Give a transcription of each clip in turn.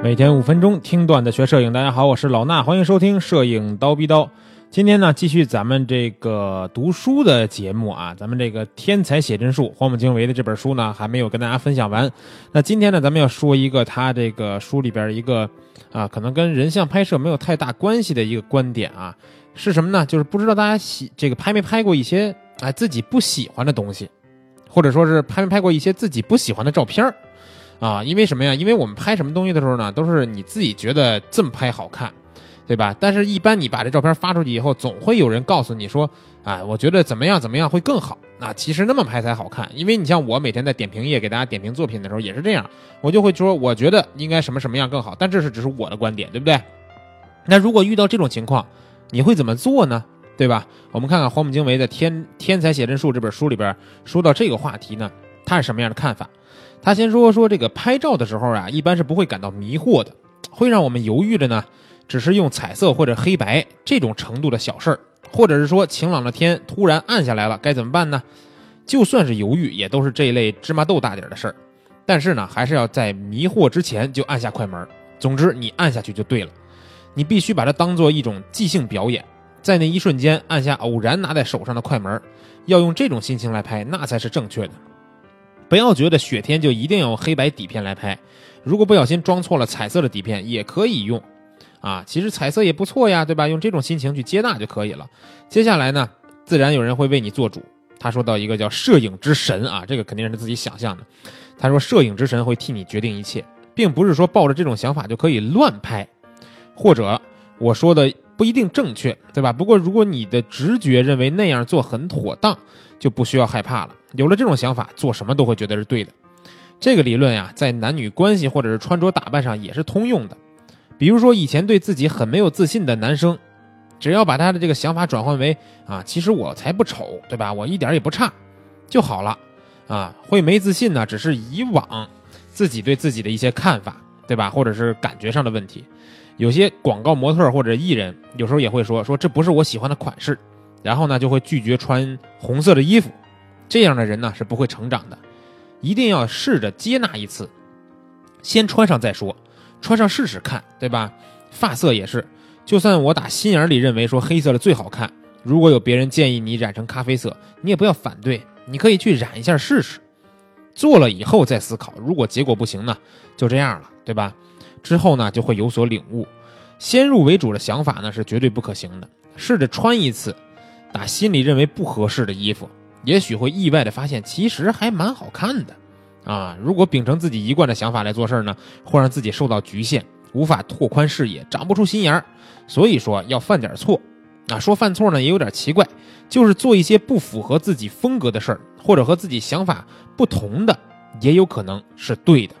每天五分钟听段子学摄影，大家好，我是老衲，欢迎收听《摄影刀逼刀》。今天呢，继续咱们这个读书的节目啊，咱们这个《天才写真术》荒木经惟的这本书呢，还没有跟大家分享完。那今天呢，咱们要说一个他这个书里边一个啊，可能跟人像拍摄没有太大关系的一个观点啊，是什么呢？就是不知道大家喜这个拍没拍过一些哎自己不喜欢的东西，或者说是拍没拍过一些自己不喜欢的照片儿。啊，因为什么呀？因为我们拍什么东西的时候呢，都是你自己觉得这么拍好看，对吧？但是，一般你把这照片发出去以后，总会有人告诉你说，啊，我觉得怎么样怎么样会更好。那其实那么拍才好看，因为你像我每天在点评页给大家点评作品的时候也是这样，我就会说，我觉得应该什么什么样更好，但这是只是我的观点，对不对？那如果遇到这种情况，你会怎么做呢？对吧？我们看看黄木经惟的《天天才写真术》这本书里边说到这个话题呢，他是什么样的看法？他先说说这个拍照的时候啊，一般是不会感到迷惑的，会让我们犹豫的呢，只是用彩色或者黑白这种程度的小事儿，或者是说晴朗的天突然暗下来了，该怎么办呢？就算是犹豫，也都是这一类芝麻豆大点儿的事儿。但是呢，还是要在迷惑之前就按下快门。总之，你按下去就对了，你必须把它当做一种即兴表演，在那一瞬间按下偶然拿在手上的快门，要用这种心情来拍，那才是正确的。不要觉得雪天就一定要用黑白底片来拍，如果不小心装错了彩色的底片也可以用，啊，其实彩色也不错呀，对吧？用这种心情去接纳就可以了。接下来呢，自然有人会为你做主。他说到一个叫摄影之神啊，这个肯定是自己想象的。他说摄影之神会替你决定一切，并不是说抱着这种想法就可以乱拍，或者我说的不一定正确，对吧？不过如果你的直觉认为那样做很妥当，就不需要害怕了。有了这种想法，做什么都会觉得是对的。这个理论呀，在男女关系或者是穿着打扮上也是通用的。比如说，以前对自己很没有自信的男生，只要把他的这个想法转换为啊，其实我才不丑，对吧？我一点也不差，就好了。啊，会没自信呢，只是以往自己对自己的一些看法，对吧？或者是感觉上的问题。有些广告模特或者艺人，有时候也会说说这不是我喜欢的款式，然后呢就会拒绝穿红色的衣服。这样的人呢是不会成长的，一定要试着接纳一次，先穿上再说，穿上试试看，对吧？发色也是，就算我打心眼里认为说黑色的最好看，如果有别人建议你染成咖啡色，你也不要反对，你可以去染一下试试，做了以后再思考，如果结果不行呢，就这样了，对吧？之后呢就会有所领悟，先入为主的想法呢是绝对不可行的，试着穿一次，打心里认为不合适的衣服。也许会意外的发现，其实还蛮好看的，啊！如果秉承自己一贯的想法来做事呢，会让自己受到局限，无法拓宽视野，长不出心眼儿。所以说要犯点错，啊，说犯错呢也有点奇怪，就是做一些不符合自己风格的事儿，或者和自己想法不同的，也有可能是对的，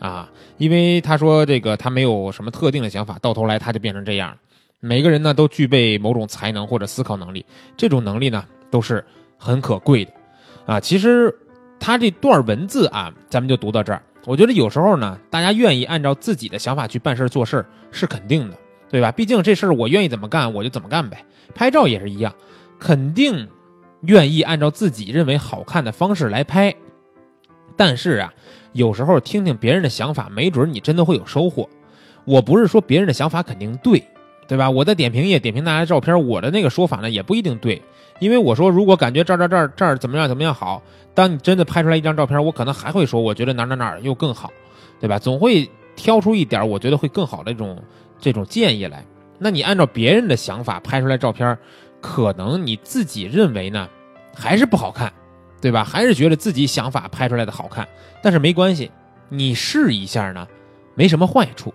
啊！因为他说这个他没有什么特定的想法，到头来他就变成这样了。每个人呢都具备某种才能或者思考能力，这种能力呢都是。很可贵的，啊，其实他这段文字啊，咱们就读到这儿。我觉得有时候呢，大家愿意按照自己的想法去办事做事是肯定的，对吧？毕竟这事儿我愿意怎么干我就怎么干呗。拍照也是一样，肯定愿意按照自己认为好看的方式来拍。但是啊，有时候听听别人的想法，没准你真的会有收获。我不是说别人的想法肯定对，对吧？我在点评页点评大家的照片，我的那个说法呢也不一定对。因为我说，如果感觉这儿这儿这儿这儿怎么样怎么样好，当你真的拍出来一张照片，我可能还会说，我觉得哪哪哪儿又更好，对吧？总会挑出一点我觉得会更好的这种这种建议来。那你按照别人的想法拍出来照片，可能你自己认为呢，还是不好看，对吧？还是觉得自己想法拍出来的好看。但是没关系，你试一下呢，没什么坏处。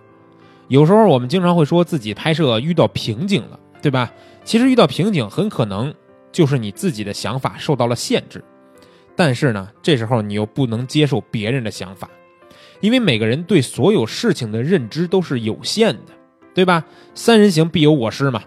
有时候我们经常会说自己拍摄遇到瓶颈了，对吧？其实遇到瓶颈很可能。就是你自己的想法受到了限制，但是呢，这时候你又不能接受别人的想法，因为每个人对所有事情的认知都是有限的，对吧？三人行必有我师嘛。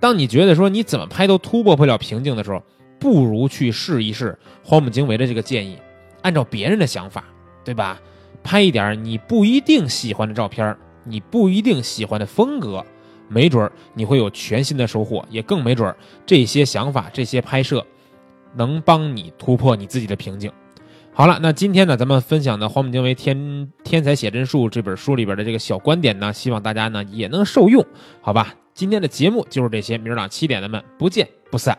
当你觉得说你怎么拍都突破不了瓶颈的时候，不如去试一试荒木经惟的这个建议，按照别人的想法，对吧？拍一点你不一定喜欢的照片，你不一定喜欢的风格。没准儿你会有全新的收获，也更没准儿这些想法、这些拍摄，能帮你突破你自己的瓶颈。好了，那今天呢，咱们分享的黄埔经为天天才写真术这本书里边的这个小观点呢，希望大家呢也能受用，好吧？今天的节目就是这些，明儿早上七点咱们不见不散。